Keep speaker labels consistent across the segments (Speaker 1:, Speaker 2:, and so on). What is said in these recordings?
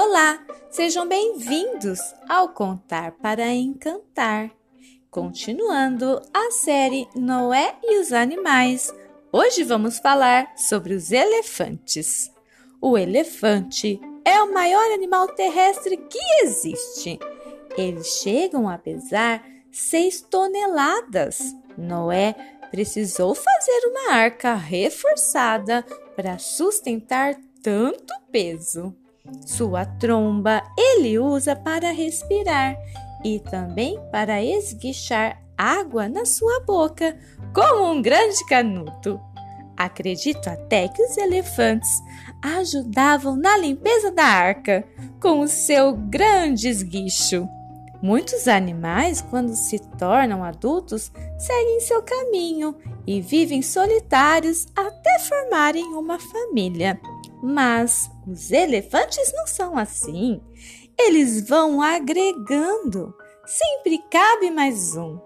Speaker 1: Olá, sejam bem-vindos ao Contar para Encantar. Continuando a série Noé e os Animais, hoje vamos falar sobre os elefantes. O elefante é o maior animal terrestre que existe. Eles chegam a pesar 6 toneladas. Noé precisou fazer uma arca reforçada para sustentar tanto peso. Sua tromba ele usa para respirar e também para esguichar água na sua boca, como um grande canuto. Acredito até que os elefantes ajudavam na limpeza da arca com o seu grande esguicho. Muitos animais, quando se tornam adultos, seguem seu caminho e vivem solitários até formarem uma família. Mas os elefantes não são assim. Eles vão agregando. Sempre cabe mais um.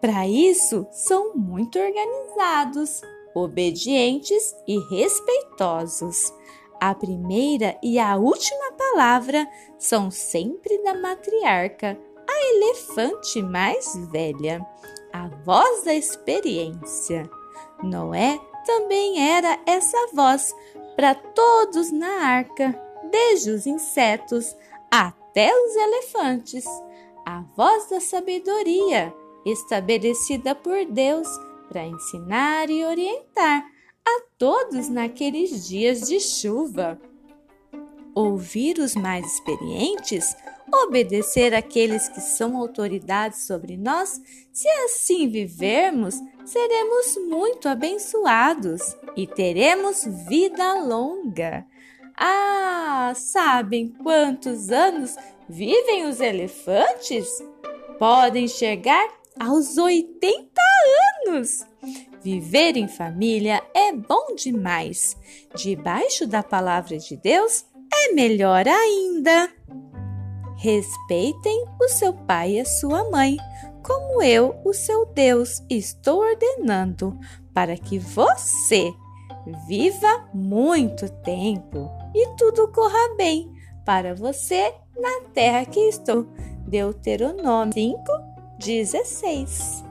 Speaker 1: Para isso, são muito organizados, obedientes e respeitosos. A primeira e a última palavra são sempre da matriarca, elefante mais velha, a voz da experiência. Noé também era essa voz para todos na arca, desde os insetos até os elefantes. A voz da sabedoria, estabelecida por Deus para ensinar e orientar a todos naqueles dias de chuva. Ouvir os mais experientes obedecer àqueles que são autoridades sobre nós, se assim vivermos, seremos muito abençoados e teremos vida longa. Ah, sabem quantos anos vivem os elefantes? Podem chegar aos 80 anos. Viver em família é bom demais. Debaixo da palavra de Deus é melhor ainda. Respeitem o seu pai e a sua mãe, como eu, o seu Deus, estou ordenando, para que você viva muito tempo e tudo corra bem para você na terra que estou. Deuteronômio 5, 16.